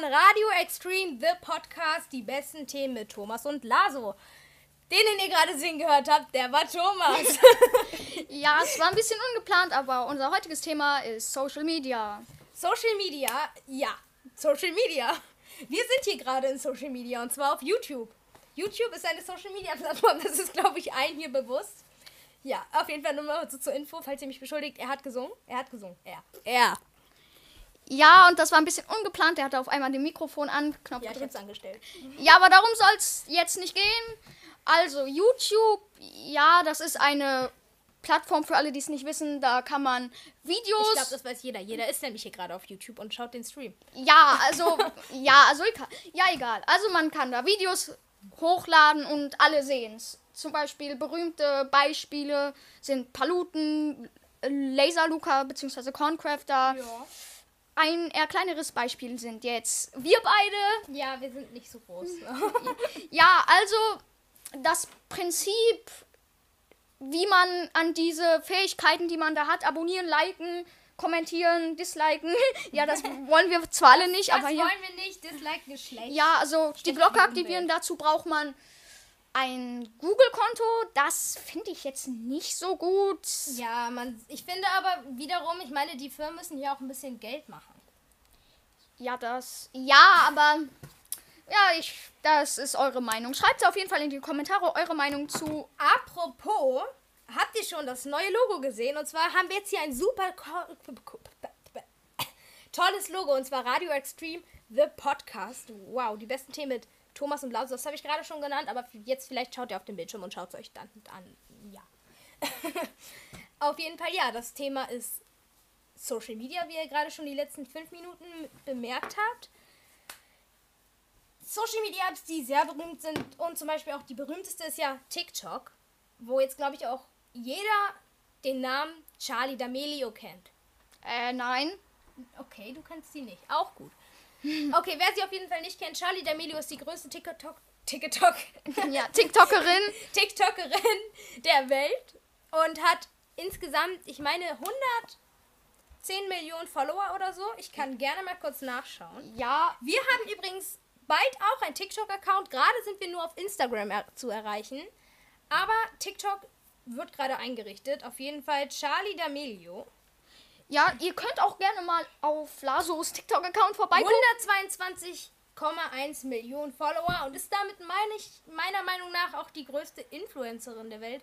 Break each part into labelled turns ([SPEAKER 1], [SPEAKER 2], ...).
[SPEAKER 1] von Radio Extreme, The Podcast, die besten Themen mit Thomas und Laso. Den, den ihr gerade singen gehört habt, der war Thomas.
[SPEAKER 2] ja, es war ein bisschen ungeplant, aber unser heutiges Thema ist Social Media.
[SPEAKER 1] Social Media, ja, Social Media. Wir sind hier gerade in Social Media und zwar auf YouTube. YouTube ist eine Social Media Plattform, das ist, glaube ich, allen hier bewusst. Ja, auf jeden Fall nur mal so zur Info, falls ihr mich beschuldigt. Er hat gesungen. Er hat gesungen. Er. Er.
[SPEAKER 2] Ja, und das war ein bisschen ungeplant. Er hatte auf einmal den Mikrofon an, Knopf
[SPEAKER 1] Ja, ich hab's angestellt.
[SPEAKER 2] Ja, aber darum soll es jetzt nicht gehen. Also, YouTube, ja, das ist eine Plattform für alle, die es nicht wissen. Da kann man Videos.
[SPEAKER 1] Ich glaube, das weiß jeder. Jeder ist nämlich hier gerade auf YouTube und schaut den Stream.
[SPEAKER 2] Ja, also, ja, also, egal. ja, egal. Also, man kann da Videos hochladen und alle sehen es. Zum Beispiel berühmte Beispiele sind Paluten, Laser Luca bzw. Corncrafter.
[SPEAKER 1] Ja.
[SPEAKER 2] Ein eher kleineres Beispiel sind jetzt wir beide.
[SPEAKER 1] Ja, wir sind nicht so groß.
[SPEAKER 2] Ja, also das Prinzip, wie man an diese Fähigkeiten, die man da hat, abonnieren, liken, kommentieren, disliken. ja, das wollen wir zwar alle nicht,
[SPEAKER 1] Das
[SPEAKER 2] aber hier.
[SPEAKER 1] wollen wir nicht. Dislike ist schlecht.
[SPEAKER 2] Ja, also die
[SPEAKER 1] Steht
[SPEAKER 2] Glocke
[SPEAKER 1] die
[SPEAKER 2] aktivieren, dazu braucht man ein Google-Konto. Das finde ich jetzt nicht so gut.
[SPEAKER 1] Ja, man, ich finde aber wiederum, ich meine, die Firmen müssen hier auch ein bisschen Geld machen.
[SPEAKER 2] Ja, das. Ja, aber. Ja, ich. Das ist eure Meinung. Schreibt auf jeden Fall in die Kommentare eure Meinung zu.
[SPEAKER 1] Apropos, habt ihr schon das neue Logo gesehen? Und zwar haben wir jetzt hier ein super tolles Logo und zwar Radio Extreme The Podcast. Wow, die besten Themen mit Thomas und Laus. Das habe ich gerade schon genannt, aber jetzt vielleicht schaut ihr auf den Bildschirm und schaut es euch dann an. Ja. auf jeden Fall, ja, das Thema ist Social Media, wie ihr gerade schon die letzten fünf Minuten bemerkt habt. Social Media Apps, die sehr berühmt sind und zum Beispiel auch die berühmteste ist ja TikTok, wo jetzt glaube ich auch jeder den Namen Charlie D'Amelio kennt.
[SPEAKER 2] Äh, nein.
[SPEAKER 1] Okay, du kennst sie nicht. Auch gut. Okay, wer sie auf jeden Fall nicht kennt, Charlie D'Amelio ist die größte TikTok, TikTok,
[SPEAKER 2] Ja, TikTokerin.
[SPEAKER 1] TikTokerin der Welt und hat insgesamt, ich meine, 110 Millionen Follower oder so. Ich kann gerne mal kurz nachschauen.
[SPEAKER 2] Ja,
[SPEAKER 1] Wir haben übrigens bald auch einen TikTok-Account. Gerade sind wir nur auf Instagram er zu erreichen. Aber TikTok wird gerade eingerichtet. Auf jeden Fall Charlie D'Amelio.
[SPEAKER 2] ja, ihr könnt auch gerne mal auf Lasos TikTok-Account vorbeigucken.
[SPEAKER 1] 122,1 Millionen Follower und ist damit, meine ich, meiner Meinung nach auch die größte Influencerin der Welt.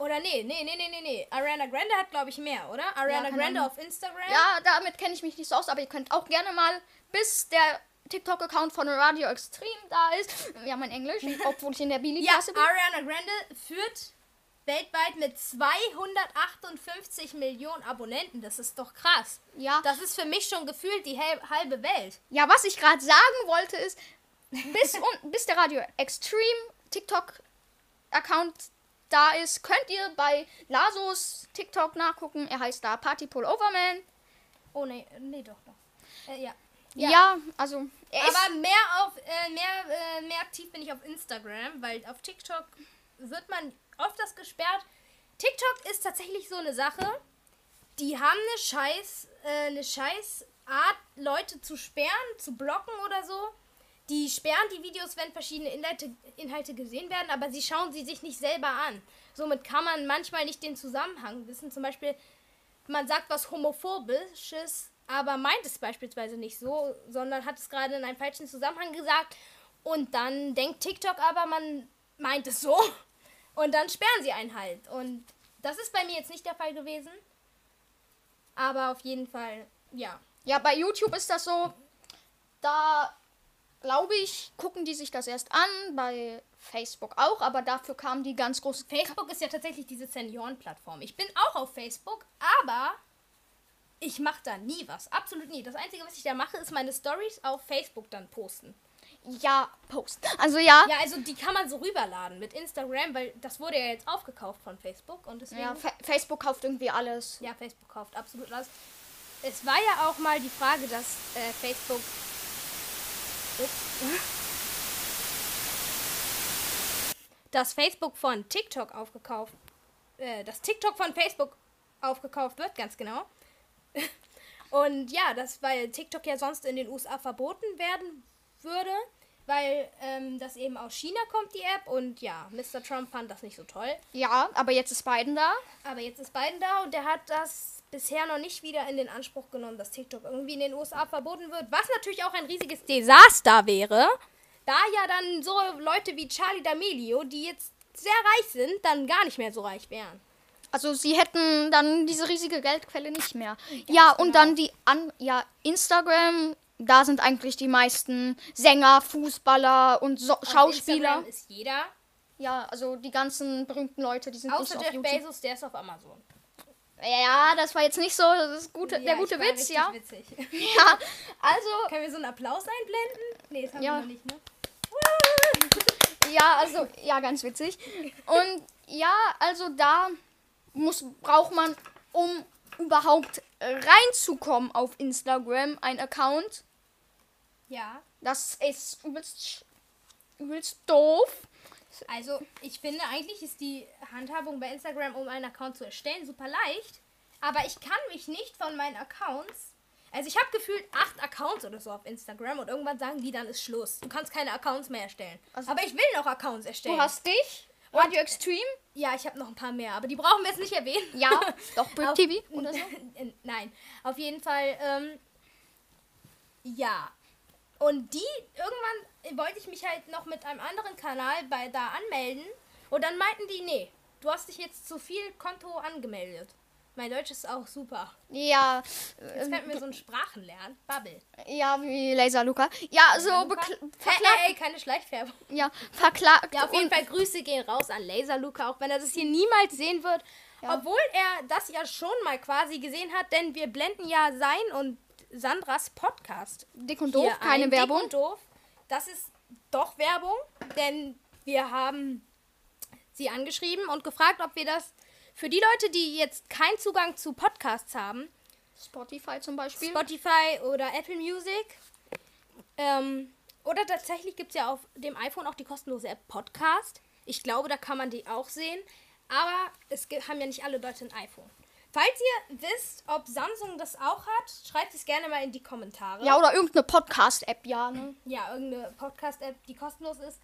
[SPEAKER 1] Oder nee, nee, nee, nee, nee, nee. Ariana Grande hat, glaube ich, mehr, oder? Ariana
[SPEAKER 2] keine
[SPEAKER 1] Grande auf Instagram.
[SPEAKER 2] Ja, damit kenne ich mich nicht so aus, aber ihr könnt auch gerne mal, bis der TikTok-Account von Radio Extreme da ist. Wir haben ein Englisch, obwohl ich in der
[SPEAKER 1] Ja,
[SPEAKER 2] Billy-Klasse bin.
[SPEAKER 1] Ariana Grande führt weltweit mit 258 Millionen Abonnenten. Das ist doch krass.
[SPEAKER 2] Ja.
[SPEAKER 1] Das ist für mich schon gefühlt die halbe Welt.
[SPEAKER 2] Ja, was ich gerade sagen wollte ist, bis, un, bis der Radio Extreme TikTok-Account da ist, könnt ihr bei Lasos TikTok nachgucken. Er heißt da Party Pulloverman.
[SPEAKER 1] Oh nee, nee, doch, doch. Äh, ja.
[SPEAKER 2] Ja. also er ist,
[SPEAKER 1] Aber mehr auf äh, mehr, äh, mehr aktiv bin ich auf Instagram, weil auf TikTok wird man öfters gesperrt. TikTok ist tatsächlich so eine Sache. Die haben eine scheiß, äh, eine scheiß Art, Leute zu sperren, zu blocken oder so. Die sperren die Videos, wenn verschiedene Inhalte, Inhalte gesehen werden, aber sie schauen sie sich nicht selber an. Somit kann man manchmal nicht den Zusammenhang wissen. Zum Beispiel, man sagt was Homophobisches, aber meint es beispielsweise nicht so, sondern hat es gerade in einem falschen Zusammenhang gesagt. Und dann denkt TikTok aber, man meint es so. Und dann sperren sie einen halt. Und das ist bei mir jetzt nicht der Fall gewesen. Aber auf jeden Fall, ja.
[SPEAKER 2] ja, bei YouTube ist das so, da glaube ich, gucken die sich das erst an, bei Facebook auch, aber dafür kam die ganz große
[SPEAKER 1] Facebook ist ja tatsächlich diese Seniorenplattform. Ich bin auch auf Facebook, aber ich mache da nie was. Absolut nie. Das Einzige, was ich da mache, ist meine Stories auf Facebook dann posten.
[SPEAKER 2] ja, Post. Also ja,
[SPEAKER 1] Ja, also die kann man so rüberladen mit Instagram, weil das wurde ja jetzt aufgekauft von Facebook und deswegen.
[SPEAKER 2] ja, Fa Facebook kauft irgendwie alles.
[SPEAKER 1] Ja, Facebook kauft absolut alles. Es war ja auch mal die Frage, dass äh, Facebook. Dass Facebook von TikTok aufgekauft. Äh, dass TikTok von Facebook aufgekauft wird, ganz genau. Und ja, das, weil TikTok ja sonst in den USA verboten werden würde, weil ähm, das eben aus China kommt, die App. Und ja, Mr. Trump fand das nicht so toll.
[SPEAKER 2] Ja, aber jetzt ist Biden da.
[SPEAKER 1] Aber jetzt ist Biden da und der hat das bisher noch nicht wieder in den Anspruch genommen, dass TikTok irgendwie in den USA verboten wird. Was natürlich auch ein riesiges Desaster wäre. Da ja dann so Leute wie Charlie D'Amelio, die jetzt sehr reich sind, dann gar nicht mehr so reich wären.
[SPEAKER 2] Also sie hätten dann diese riesige Geldquelle nicht mehr. ja, und
[SPEAKER 1] genau.
[SPEAKER 2] dann die an ja Instagram, da sind eigentlich die meisten Sänger, Fußballer und so
[SPEAKER 1] Auf
[SPEAKER 2] Schauspieler.
[SPEAKER 1] Instagram ist jeder.
[SPEAKER 2] Ja, also die ganzen berühmten Leute, die sind
[SPEAKER 1] Außer
[SPEAKER 2] nicht auf
[SPEAKER 1] Jeff
[SPEAKER 2] YouTube.
[SPEAKER 1] Bezos, der ist auf Amazon.
[SPEAKER 2] Ja, das war jetzt nicht so das gute, der
[SPEAKER 1] Ja,
[SPEAKER 2] gute
[SPEAKER 1] ich war
[SPEAKER 2] Witz, ja.
[SPEAKER 1] Witzig.
[SPEAKER 2] Ja, also
[SPEAKER 1] Können wir so einen Applaus einblenden? Nee, das haben
[SPEAKER 2] Ja.
[SPEAKER 1] wir noch nicht, ne?
[SPEAKER 2] Ja, also, ja, ganz witzig. Und ja, also da muss, braucht man, um überhaupt reinzukommen auf Instagram, ein Account.
[SPEAKER 1] Ja.
[SPEAKER 2] Das ist übelst, übelst doof.
[SPEAKER 1] Also, ich finde, eigentlich ist die Handhabung bei Instagram, um einen Account zu erstellen, super leicht. Aber ich kann mich nicht von meinen Accounts. Also, ich habe gefühlt acht Accounts oder so auf Instagram und irgendwann sagen die, dann ist Schluss. Du kannst keine Accounts mehr erstellen.
[SPEAKER 2] Also-
[SPEAKER 1] aber ich will noch Accounts erstellen.
[SPEAKER 2] Du hast dich, Radio Extreme,
[SPEAKER 1] ja, ich habe noch ein paar mehr, aber die brauchen wir jetzt nicht erwähnen.
[SPEAKER 2] ja, doch Brick TV oder so.
[SPEAKER 1] Nein, auf jeden Fall, ähm, ja. Und die, irgendwann wollte ich mich halt noch mit einem anderen Kanal bei da anmelden. Und dann meinten die, nee, du hast dich jetzt zu viel Konto angemeldet. Mein Deutsch ist auch super.
[SPEAKER 2] Ja,
[SPEAKER 1] Jetzt könnten wir so ein Sprachenlernen. Bubble.
[SPEAKER 2] ja, wie Laser Luca. Ja, so
[SPEAKER 1] Hey,
[SPEAKER 2] verklagt.
[SPEAKER 1] hey, hey, keine Schleichfärbung.
[SPEAKER 2] Ja, verklagt.
[SPEAKER 1] Ja, auf jeden Fall Grüße gehen raus an Laser Luca, auch wenn er das hier niemals sehen wird.
[SPEAKER 2] Ja.
[SPEAKER 1] Obwohl er das ja schon mal quasi gesehen hat, denn wir blenden ja sein und Sandras Podcast.
[SPEAKER 2] Dick und doof, keine
[SPEAKER 1] ein.
[SPEAKER 2] Werbung.
[SPEAKER 1] Dick und doof. Das ist doch Werbung, denn wir haben sie angeschrieben und gefragt, ob wir das für die Leute, die jetzt keinen Zugang zu Podcasts haben,
[SPEAKER 2] Spotify zum Beispiel.
[SPEAKER 1] Spotify oder Apple Music. Ähm, oder tatsächlich gibt es ja auf dem iPhone auch die kostenlose App Podcast. Ich glaube, da kann man die auch sehen. Aber es haben ja nicht alle Leute ein iPhone. Falls ihr wisst, ob Samsung das auch hat, schreibt es gerne mal in die Kommentare.
[SPEAKER 2] ja, oder irgendeine Podcast-App, ja, ne?
[SPEAKER 1] Ja, irgendeine Podcast-App, die kostenlos ist.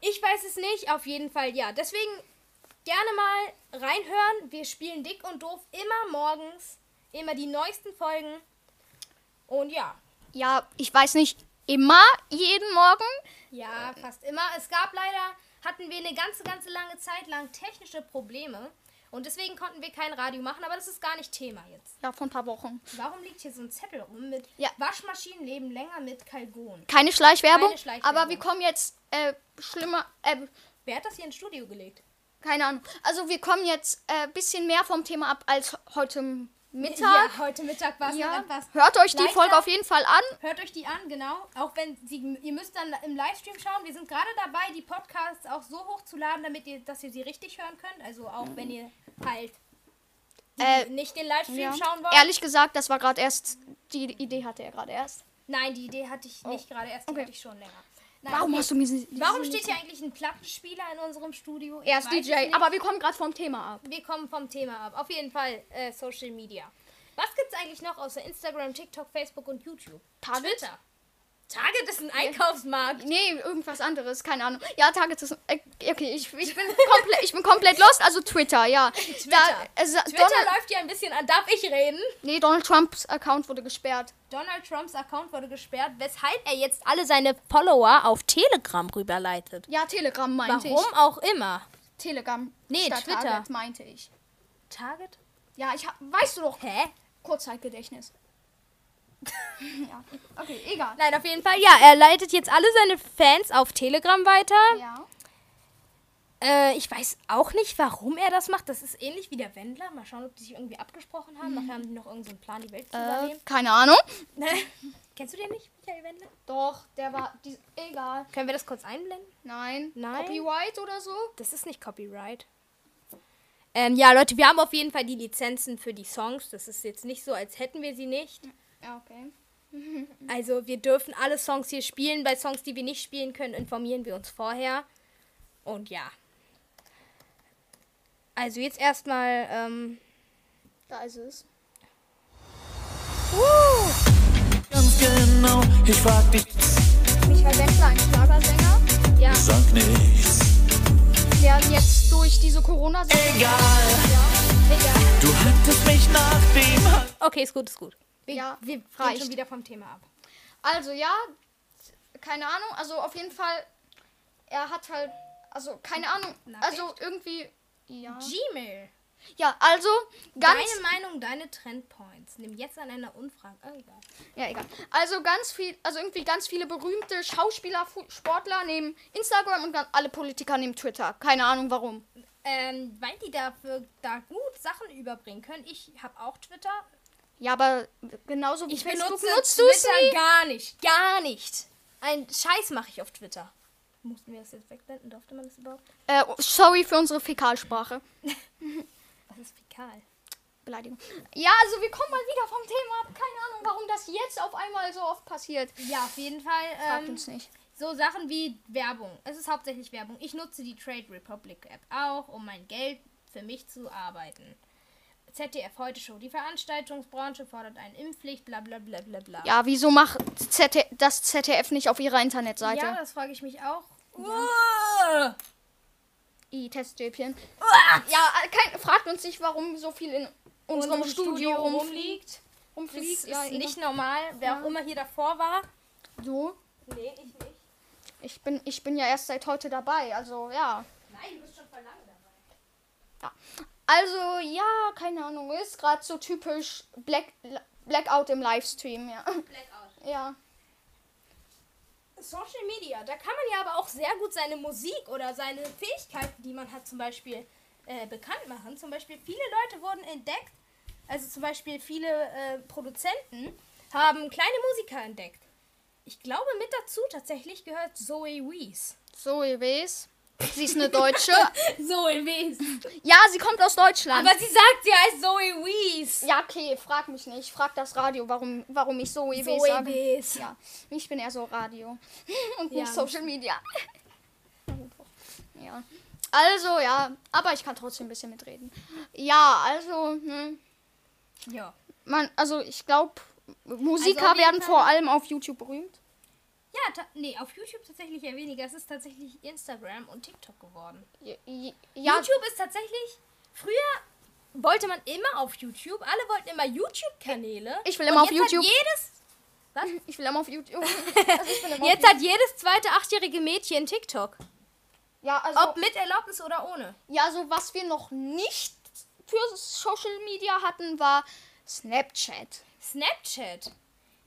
[SPEAKER 1] Ich weiß es nicht, auf jeden Fall ja. Deswegen gerne mal reinhören. Wir spielen dick und doof immer morgens, immer die neuesten Folgen. Und ja,
[SPEAKER 2] Ja, ich weiß nicht, immer jeden Morgen.
[SPEAKER 1] ja, fast immer. Es gab leider, hatten wir eine ganze, ganze lange Zeit lang technische Probleme. Und deswegen konnten wir kein Radio machen, aber das ist gar nicht Thema jetzt.
[SPEAKER 2] Ja, vor ein paar Wochen.
[SPEAKER 1] Warum liegt hier so ein Zettel rum mit
[SPEAKER 2] Ja.
[SPEAKER 1] Waschmaschinen leben länger mit Kalgon?
[SPEAKER 2] Keine Schleichwerbung,
[SPEAKER 1] Keine Schleichwerbung.
[SPEAKER 2] aber wir kommen jetzt äh, schlimmer, äh,
[SPEAKER 1] Wer hat das hier ins Studio gelegt?
[SPEAKER 2] keine Ahnung. Also wir kommen jetzt ein äh, bisschen mehr vom Thema ab als heute Mittag.
[SPEAKER 1] Ja, heute Mittag war es
[SPEAKER 2] Ja.
[SPEAKER 1] etwas.
[SPEAKER 2] Hört euch die
[SPEAKER 1] leichter.
[SPEAKER 2] Folge auf jeden Fall an.
[SPEAKER 1] Hört euch die an, genau. Auch wenn sie, ihr müsst dann im Livestream schauen. Wir sind gerade dabei, die Podcasts auch so hochzuladen, damit ihr, dass ihr sie richtig hören könnt. Also auch wenn ihr halt
[SPEAKER 2] Äh,
[SPEAKER 1] nicht den Livestream
[SPEAKER 2] Ja.
[SPEAKER 1] schauen wollt.
[SPEAKER 2] Ehrlich gesagt, das war gerade erst, die Idee hatte er gerade erst.
[SPEAKER 1] Nein, die Idee hatte ich nicht gerade erst, die
[SPEAKER 2] Oh, okay.
[SPEAKER 1] hatte ich schon länger. Nein,
[SPEAKER 2] Warum
[SPEAKER 1] okay.
[SPEAKER 2] hast du mir
[SPEAKER 1] Warum steht hier eigentlich ein Plattenspieler in unserem Studio? Ich
[SPEAKER 2] Er ist DJ, aber wir kommen gerade vom Thema ab.
[SPEAKER 1] wir kommen vom Thema ab. Auf jeden Fall äh, Social Media. Was gibt's eigentlich noch außer Instagram, TikTok, Facebook und YouTube?
[SPEAKER 2] Target?
[SPEAKER 1] Twitter. Target ist ein Einkaufsmarkt.
[SPEAKER 2] Nee, irgendwas anderes, keine Ahnung. Ja, Target ist. Äh, okay, ich, ich, bin komplett, ich bin komplett lost. Also Twitter, ja.
[SPEAKER 1] Twitter.
[SPEAKER 2] Da, also,
[SPEAKER 1] Twitter
[SPEAKER 2] Donald,
[SPEAKER 1] läuft ja ein bisschen an. Darf ich reden?
[SPEAKER 2] nee, Donald Trumps Account wurde gesperrt.
[SPEAKER 1] Donald Trumps Account wurde gesperrt, weshalb er jetzt alle seine Follower auf Telegram rüberleitet.
[SPEAKER 2] Ja, Telegram meinte
[SPEAKER 1] Warum
[SPEAKER 2] ich.
[SPEAKER 1] auch immer.
[SPEAKER 2] Telegram.
[SPEAKER 1] Nee, Twitter.
[SPEAKER 2] Target meinte ich.
[SPEAKER 1] Target?
[SPEAKER 2] Ja, ich hab, weißt du doch.
[SPEAKER 1] Hä?
[SPEAKER 2] Kurzzeitgedächtnis. ja. Okay, egal.
[SPEAKER 1] Nein, auf jeden Fall. Ja, er leitet jetzt alle seine Fans auf Telegram weiter.
[SPEAKER 2] Ja.
[SPEAKER 1] Äh, ich weiß auch nicht, warum er das macht. Das ist ähnlich wie der Wendler. Mal schauen, ob die sich irgendwie abgesprochen haben. Nachher haben die noch irgendeinen Plan, die Welt zu
[SPEAKER 2] Äh,
[SPEAKER 1] übernehmen.
[SPEAKER 2] keine Ahnung.
[SPEAKER 1] Kennst du den nicht, Michael Wendler?
[SPEAKER 2] Doch, der war. Die, egal.
[SPEAKER 1] Können wir das kurz einblenden?
[SPEAKER 2] Nein.
[SPEAKER 1] Nein.
[SPEAKER 2] Copyright oder so?
[SPEAKER 1] Das ist nicht Copyright. Ähm, ja, Leute, wir haben auf jeden Fall die Lizenzen für die Songs. Das ist jetzt nicht so, als hätten wir sie nicht.
[SPEAKER 2] Ja, okay.
[SPEAKER 1] Also wir dürfen alle Songs hier spielen. Bei Songs, die wir nicht spielen können, informieren wir uns vorher. Und ja. Also jetzt erstmal, ähm,
[SPEAKER 2] Da ist es.
[SPEAKER 3] Ganz genau, ich frag dich,
[SPEAKER 2] Michael Wendler, ein Schlagersänger,
[SPEAKER 1] Ja.
[SPEAKER 3] sag nichts.
[SPEAKER 2] der jetzt durch diese Corona-Sache.
[SPEAKER 3] Egal,
[SPEAKER 1] Egal.
[SPEAKER 3] du hattest mich nach dem Hand.
[SPEAKER 1] Okay, ist gut, ist gut. Wir,
[SPEAKER 2] Ja,
[SPEAKER 1] wir
[SPEAKER 2] reicht.
[SPEAKER 1] schon wieder vom Thema ab.
[SPEAKER 2] Also ja, keine Ahnung, also auf jeden Fall, er hat halt, also keine Ahnung,
[SPEAKER 1] Nachricht?
[SPEAKER 2] also irgendwie, ja.
[SPEAKER 1] Gmail.
[SPEAKER 2] Ja, also ganz,
[SPEAKER 1] Deine Meinung, deine Trendpoints. Nimm jetzt an einer Umfrage. Oh, egal.
[SPEAKER 2] ja egal. Also ganz viel, also irgendwie ganz viele berühmte Schauspieler, Sportler nehmen Instagram und ganz alle Politiker nehmen Twitter. Keine Ahnung warum.
[SPEAKER 1] Ähm, weil die dafür da gut Sachen überbringen können. Ich habe auch Twitter.
[SPEAKER 2] Ja, aber genauso wie
[SPEAKER 1] Ich
[SPEAKER 2] Facebook
[SPEAKER 1] benutze
[SPEAKER 2] nutzt du es
[SPEAKER 1] gar nicht. Gar nicht. Ein Scheiß mache ich auf Twitter. Mussten wir das jetzt wegblenden? Durfte man das überhaupt?
[SPEAKER 2] Äh, sorry für unsere Fäkalsprache.
[SPEAKER 1] Was ist fäkal?
[SPEAKER 2] Beleidigung. Ja, also wir kommen mal wieder vom Thema ab. Keine Ahnung, warum das jetzt auf einmal so oft passiert.
[SPEAKER 1] Ja, auf jeden Fall.
[SPEAKER 2] Fragt
[SPEAKER 1] Ähm,
[SPEAKER 2] uns nicht.
[SPEAKER 1] so Sachen wie Werbung. Es ist hauptsächlich Werbung. Ich nutze die Trade Republic App auch, um mein Geld für mich zu arbeiten. ZDF heute Show. Die Veranstaltungsbranche fordert eine Impfpflicht, bla bla bla bla bla.
[SPEAKER 2] Ja, wieso macht ZD das ZDF nicht auf ihrer Internetseite?
[SPEAKER 1] Ja, das frage ich mich auch. Uah.
[SPEAKER 2] I, Teststäbchen. Ja, äh, kein, fragt uns nicht, warum so viel in unserem
[SPEAKER 1] Unserem
[SPEAKER 2] Studio,
[SPEAKER 1] Studio
[SPEAKER 2] rumfliegt.
[SPEAKER 1] Das
[SPEAKER 2] Rumfliegt.
[SPEAKER 1] ist
[SPEAKER 2] Ja,
[SPEAKER 1] nicht normal. Wer auch immer hier davor war.
[SPEAKER 2] so.
[SPEAKER 1] Nee, ich nicht.
[SPEAKER 2] Ich bin, ich bin ja erst seit heute dabei, also ja.
[SPEAKER 1] Nein, du bist schon vor lange dabei.
[SPEAKER 2] ja. Also, ja, keine Ahnung, ist gerade so typisch Black, Blackout im Livestream, ja.
[SPEAKER 1] Blackout.
[SPEAKER 2] Ja.
[SPEAKER 1] Social Media, da kann man ja aber auch sehr gut seine Musik oder seine Fähigkeiten, die man hat, zum Beispiel äh, bekannt machen. Zum Beispiel viele Leute wurden entdeckt, also zum Beispiel viele äh, Produzenten haben kleine Musiker entdeckt. Ich glaube, mit dazu tatsächlich gehört Zoe Wees.
[SPEAKER 2] Zoe Wees. Sie ist eine Deutsche.
[SPEAKER 1] Zoe Wees.
[SPEAKER 2] ja, sie kommt aus Deutschland.
[SPEAKER 1] Aber sie sagt, sie heißt Zoe Wees.
[SPEAKER 2] ja, okay, frag mich nicht. Frag das Radio, warum, warum ich Zoe Wees
[SPEAKER 1] Zoe
[SPEAKER 2] sage.
[SPEAKER 1] Wees.
[SPEAKER 2] Ja, ich bin eher so Radio und
[SPEAKER 1] Ja.
[SPEAKER 2] nicht Social Media. ja. Also, ja, aber ich kann trotzdem ein bisschen mitreden. Ja, also, hm,
[SPEAKER 1] Ja.
[SPEAKER 2] man, also ich glaube, Musiker
[SPEAKER 1] Also auf jeden
[SPEAKER 2] werden
[SPEAKER 1] Fall-
[SPEAKER 2] vor allem auf YouTube berühmt.
[SPEAKER 1] Ja, nee, auf YouTube tatsächlich eher weniger. Es ist tatsächlich Instagram und TikTok geworden.
[SPEAKER 2] Ja, ja,
[SPEAKER 1] YouTube ist tatsächlich. Früher wollte man immer auf YouTube. Alle wollten immer YouTube-Kanäle.
[SPEAKER 2] Ich will immer auf
[SPEAKER 1] jetzt hat
[SPEAKER 2] YouTube.
[SPEAKER 1] Jedes, was?
[SPEAKER 2] ich will immer auf YouTube. Also immer
[SPEAKER 1] Jetzt
[SPEAKER 2] auf
[SPEAKER 1] hat jedes zweite achtjährige Mädchen TikTok.
[SPEAKER 2] ja, also,
[SPEAKER 1] Ob mit Erlaubnis oder ohne.
[SPEAKER 2] ja, so was wir noch nicht für Social Media hatten, war Snapchat.
[SPEAKER 1] Snapchat.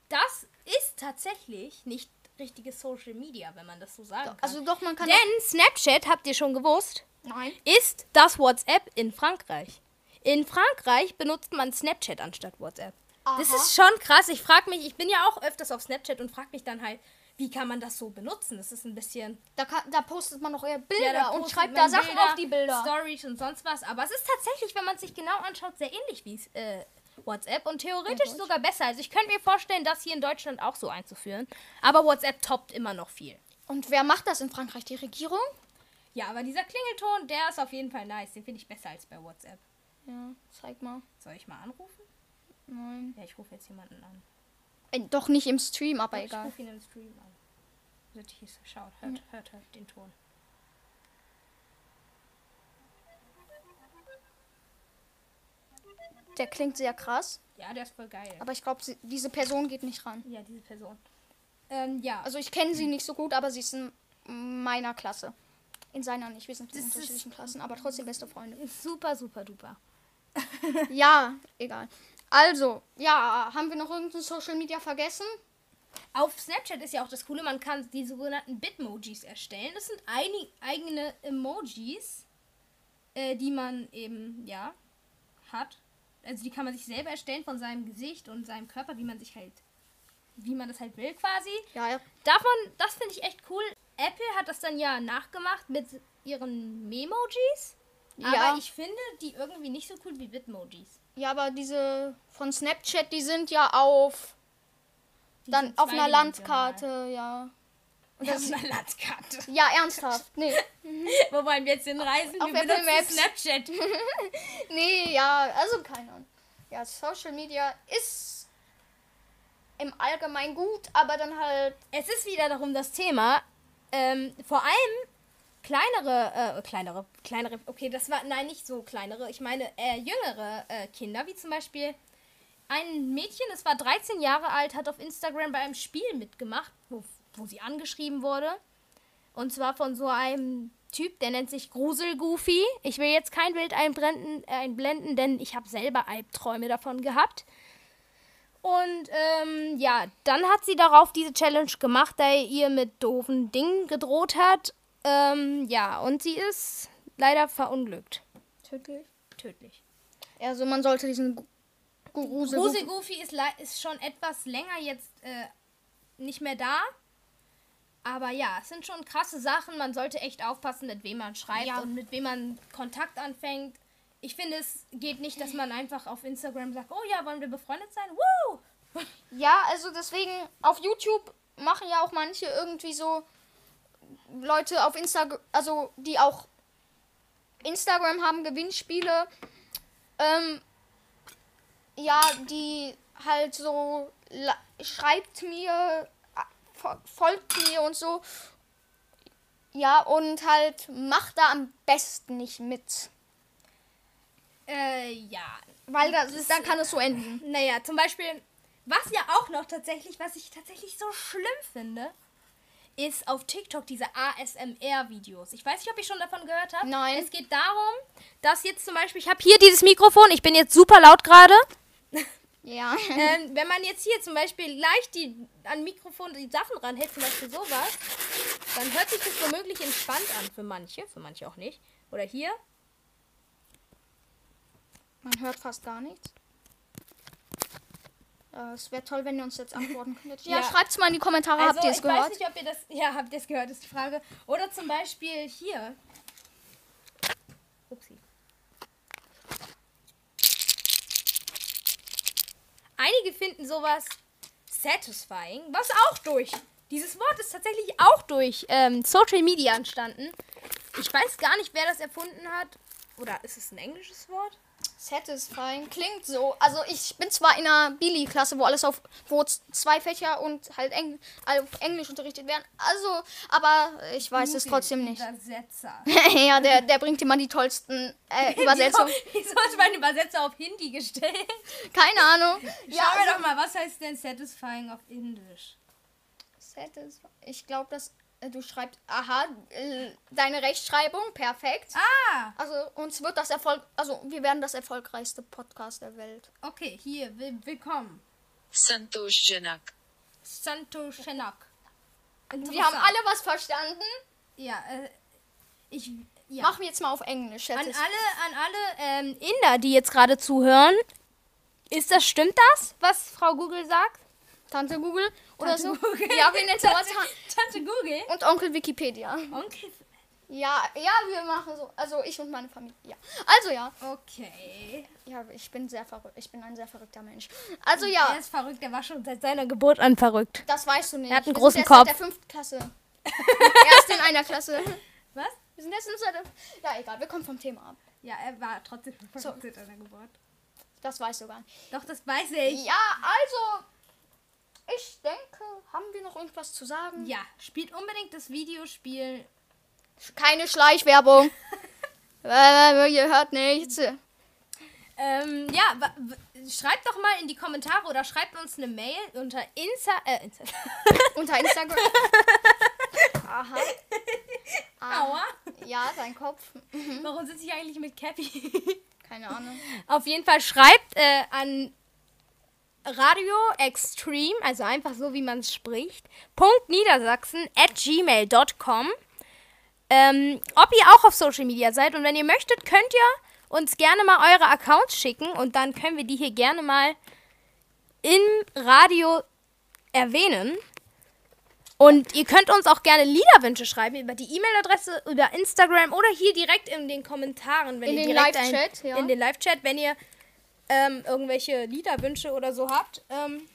[SPEAKER 1] Das ist tatsächlich nicht richtiges Social Media, wenn man das so sagen kann.
[SPEAKER 2] Also doch, man kann.
[SPEAKER 1] Denn Snapchat, habt ihr schon gewusst,
[SPEAKER 2] nein.
[SPEAKER 1] ist das WhatsApp in Frankreich. In Frankreich benutzt man Snapchat anstatt WhatsApp. Das
[SPEAKER 2] Aha.
[SPEAKER 1] ist schon krass. Ich frage mich, ich bin ja auch öfters auf Snapchat und frage mich dann halt, wie kann man das so benutzen? Das ist ein bisschen.
[SPEAKER 2] Da, kann, da postet man noch eher Bilder
[SPEAKER 1] Ja,
[SPEAKER 2] und schreibt da Sachen auf die Bilder.
[SPEAKER 1] Stories und sonst was. Aber es ist tatsächlich, wenn man es sich genau anschaut, sehr ähnlich wie äh, WhatsApp und theoretisch
[SPEAKER 2] Deutsch.
[SPEAKER 1] sogar besser. Also ich könnte mir vorstellen, das hier in Deutschland auch so einzuführen. Aber WhatsApp toppt immer noch viel.
[SPEAKER 2] Und wer macht das in Frankreich? Die Regierung?
[SPEAKER 1] Ja, aber dieser Klingelton, der ist auf jeden Fall nice. Den finde ich besser als bei WhatsApp.
[SPEAKER 2] Ja, zeig mal.
[SPEAKER 1] Soll ich mal anrufen?
[SPEAKER 2] Nein.
[SPEAKER 1] Ja, ich rufe jetzt jemanden an.
[SPEAKER 2] Äh, doch nicht im Stream, aber
[SPEAKER 1] ich
[SPEAKER 2] egal.
[SPEAKER 1] rufe ihn im Stream an. Schaut, hört, hört, hört den Ton.
[SPEAKER 2] Der klingt sehr krass,
[SPEAKER 1] Ja, der ist voll geil.
[SPEAKER 2] aber ich glaube, diese Person geht nicht ran.
[SPEAKER 1] ja, diese Person. Ähm, ja.
[SPEAKER 2] Also ich kenne sie nicht so gut, aber sie ist in meiner Klasse. In seiner nicht. Wir sind in
[SPEAKER 1] Das
[SPEAKER 2] unterschiedlichen Klassen, aber trotzdem beste Freunde.
[SPEAKER 1] ist super, super duper.
[SPEAKER 2] ja, egal. Also, ja, haben wir noch irgendein Social Media vergessen?
[SPEAKER 1] Auf Snapchat ist ja auch das Coole, man kann die sogenannten Bitmojis erstellen. Das sind einig, eigene Emojis, äh, die man eben, ja, hat. Also die kann man sich selber erstellen von seinem Gesicht und seinem Körper, wie man sich halt, wie man das halt will quasi.
[SPEAKER 2] Ja, ja.
[SPEAKER 1] Davon, das finde ich echt cool. Apple hat das dann ja nachgemacht mit ihren Memojis.
[SPEAKER 2] Ja.
[SPEAKER 1] Aber ich finde die irgendwie nicht so cool wie Bitmojis.
[SPEAKER 2] Ja, aber diese von Snapchat, die sind ja auf
[SPEAKER 1] Die
[SPEAKER 2] dann auf einer. Landkarte, ja. Und
[SPEAKER 1] Ja,
[SPEAKER 2] das,
[SPEAKER 1] auf einer Landkarte.
[SPEAKER 2] ja, ernsthaft. Nee.
[SPEAKER 1] Wo wollen wir jetzt hinreisen?
[SPEAKER 2] Auf
[SPEAKER 1] wir
[SPEAKER 2] Apple Maps.
[SPEAKER 1] Snapchat.
[SPEAKER 2] Nee, ja, also keine Ahnung. Ja, Social Media ist im Allgemeinen gut, aber dann halt.
[SPEAKER 1] Es ist wieder darum das Thema. Ähm, vor allem kleinere, äh, kleinere, kleinere, okay, das war, nein, nicht so kleinere, ich meine äh, jüngere äh, Kinder, wie zum Beispiel ein Mädchen, das war 13 Jahre alt, hat auf Instagram bei einem Spiel mitgemacht, wo, wo sie angeschrieben wurde. Und zwar von so einem Typ, der nennt sich Gruselgoofy. Ich will jetzt kein Bild einblenden, äh, einblenden denn ich habe selber Albträume davon gehabt. Und ähm, ja, dann hat sie darauf diese Challenge gemacht, da er ihr mit doofen Dingen gedroht hat. Ähm, ja, und sie ist leider verunglückt.
[SPEAKER 2] Tödlich.
[SPEAKER 1] Tödlich.
[SPEAKER 2] Also man sollte diesen Gu- Grusel.
[SPEAKER 1] Grusel Goofy ist, ist schon etwas länger jetzt äh, nicht mehr da. Aber ja, es sind schon krasse Sachen. Man sollte echt aufpassen, mit wem man schreibt
[SPEAKER 2] Ja.
[SPEAKER 1] und mit wem man Kontakt anfängt. Ich finde, es geht nicht, dass man einfach auf Instagram sagt, oh ja, wollen wir befreundet sein? Woo!
[SPEAKER 2] Ja, also deswegen auf YouTube machen ja auch manche irgendwie so Leute auf Instagram, also die auch Instagram haben Gewinnspiele. Ähm, ja, die halt so schreibt mir, folgt mir und so. Ja, und halt macht da am besten nicht mit.
[SPEAKER 1] Äh, ja.
[SPEAKER 2] Weil das ist, dann kann es so enden.
[SPEAKER 1] Naja, zum Beispiel, was ja auch noch tatsächlich, was ich tatsächlich so schlimm finde, ist auf TikTok diese ASMR-Videos. Ich weiß nicht, ob ich schon davon gehört habe.
[SPEAKER 2] Nein.
[SPEAKER 1] Es geht darum, dass jetzt zum Beispiel, ich habe hier dieses Mikrofon, ich bin jetzt super laut gerade.
[SPEAKER 2] Ja.
[SPEAKER 1] ähm, wenn man jetzt hier zum Beispiel leicht die an Mikrofon die Sachen ranhält, zum Beispiel sowas, dann hört sich das womöglich entspannt an für manche, für manche auch nicht. Oder hier.
[SPEAKER 2] Man hört fast gar nichts. Äh, Es wäre toll, wenn ihr uns jetzt antworten könntet. Ja,
[SPEAKER 1] Ja.
[SPEAKER 2] schreibt's mal in die Kommentare,
[SPEAKER 1] Also,
[SPEAKER 2] habt ihr es
[SPEAKER 1] ich weiß
[SPEAKER 2] gehört?
[SPEAKER 1] nicht, ob ihr das. Ja, habt ihr es gehört, ist die Frage. Oder zum Beispiel hier. Einige finden sowas satisfying, was auch durch. Dieses Wort ist tatsächlich auch durch ähm, Social Media entstanden. Ich weiß gar nicht, wer das erfunden hat. Oder ist es ein englisches Wort?
[SPEAKER 2] Satisfying klingt so. Also ich bin zwar in einer Billy-Klasse, wo alles auf, wo zwei Fächer und halt Eng, auf Englisch unterrichtet werden. Also, aber ich weiß es trotzdem nicht.
[SPEAKER 1] Übersetzer.
[SPEAKER 2] ja, der, der bringt immer die tollsten äh, Übersetzungen.
[SPEAKER 1] Wieso, hat mein Übersetzer auf Hindi gestellt?
[SPEAKER 2] Keine Ahnung. Ja,
[SPEAKER 1] mir
[SPEAKER 2] also,
[SPEAKER 1] doch mal, was heißt denn satisfying auf Indisch?
[SPEAKER 2] satisfying. Ich glaube, dass äh, äh, du schreibst, aha, äh, deine Rechtschreibung, perfekt.
[SPEAKER 1] Ah!
[SPEAKER 2] Also uns wird das Erfolg, also wir werden das erfolgreichste Podcast der Welt.
[SPEAKER 1] Okay, hier, willkommen.
[SPEAKER 4] Santosh
[SPEAKER 1] Janak. Santosh Janak.
[SPEAKER 2] Wir haben alle was verstanden.
[SPEAKER 1] Ja, äh, ich, ja.
[SPEAKER 2] Machen wir jetzt mal auf Englisch.
[SPEAKER 1] An alle, an alle ähm, Inder, die jetzt gerade zuhören, ist das stimmt das, was Frau Google sagt?
[SPEAKER 2] Tante Google, oder
[SPEAKER 1] Tante
[SPEAKER 2] so.
[SPEAKER 1] Google.
[SPEAKER 2] Ja, wir nennen aber
[SPEAKER 1] Tante, Google?
[SPEAKER 2] Und Onkel Wikipedia.
[SPEAKER 1] Okay.
[SPEAKER 2] Ja, ja, wir machen so. Also ich und meine Familie. Ja. Also ja.
[SPEAKER 1] Okay.
[SPEAKER 2] Ja, ich bin sehr verrückt. Ich bin ein sehr verrückter Mensch. Also
[SPEAKER 1] Er
[SPEAKER 2] ja,
[SPEAKER 1] ist verrückt, der war schon seit seiner Geburt an verrückt.
[SPEAKER 2] das weißt du nicht.
[SPEAKER 1] Er hat einen
[SPEAKER 2] Wir
[SPEAKER 1] großen Kopf.
[SPEAKER 2] Seit der fünften Klasse. erst in einer Klasse.
[SPEAKER 1] Was?
[SPEAKER 2] Wir sind jetzt seit der... Ja, egal. Wir kommen vom Thema ab.
[SPEAKER 1] Ja, er war trotzdem verrückt
[SPEAKER 2] So.
[SPEAKER 1] seit seiner Geburt.
[SPEAKER 2] Das weißt du gar nicht.
[SPEAKER 1] Doch, das weiß ich.
[SPEAKER 2] Ja, also... Ich denke, haben wir noch irgendwas zu sagen?
[SPEAKER 1] Ja, spielt unbedingt das Videospiel
[SPEAKER 2] Keine Schleichwerbung. äh, ihr hört nichts.
[SPEAKER 1] Ähm, ja, schreibt doch mal in die Kommentare oder schreibt uns eine Mail unter Insta. Äh, Insta.
[SPEAKER 2] Unter Instagram. Aha.
[SPEAKER 1] Aua.
[SPEAKER 2] Ja, dein Kopf.
[SPEAKER 1] Warum sitze ich eigentlich mit Cappy?
[SPEAKER 2] Keine Ahnung.
[SPEAKER 1] Auf jeden Fall schreibt äh, an Radio Extreme, also einfach so wie man es spricht, Punkt Niedersachsen at gmail.com. Ähm, ob ihr auch auf Social Media seid und wenn ihr möchtet, könnt ihr uns gerne mal eure Accounts schicken und dann können wir die hier gerne mal im Radio erwähnen. Und ihr könnt uns auch gerne Liederwünsche schreiben über die E-Mail-Adresse, über Instagram oder hier direkt in den Kommentaren, wenn
[SPEAKER 2] In
[SPEAKER 1] ihr
[SPEAKER 2] den
[SPEAKER 1] direkt
[SPEAKER 2] Live-Chat, ja.
[SPEAKER 1] in den Live-Chat, wenn ihr ähm, irgendwelche Liederwünsche oder so habt. Ähm,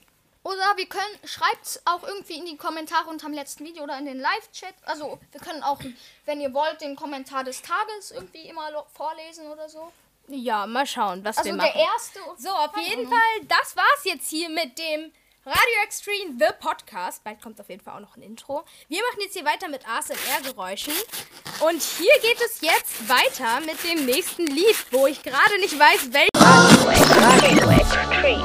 [SPEAKER 2] Oder wir können, schreibt auch irgendwie in die Kommentare unter dem letzten Video oder in den Live-Chat. Also wir können auch, wenn ihr wollt, den Kommentar des Tages irgendwie immer vorlesen oder so.
[SPEAKER 1] ja, mal schauen, was
[SPEAKER 2] Also
[SPEAKER 1] wir
[SPEAKER 2] der
[SPEAKER 1] machen.
[SPEAKER 2] erste.
[SPEAKER 1] So, auf jeden
[SPEAKER 2] Ahnung.
[SPEAKER 1] Fall, das war's jetzt hier mit dem Radio Extreme, The Podcast. Bald kommt auf jeden Fall auch noch ein Intro. Wir machen jetzt hier weiter mit ASMR-Geräuschen. Und hier geht es jetzt weiter mit dem nächsten Lied, wo ich gerade nicht weiß, welches. Quick, treat.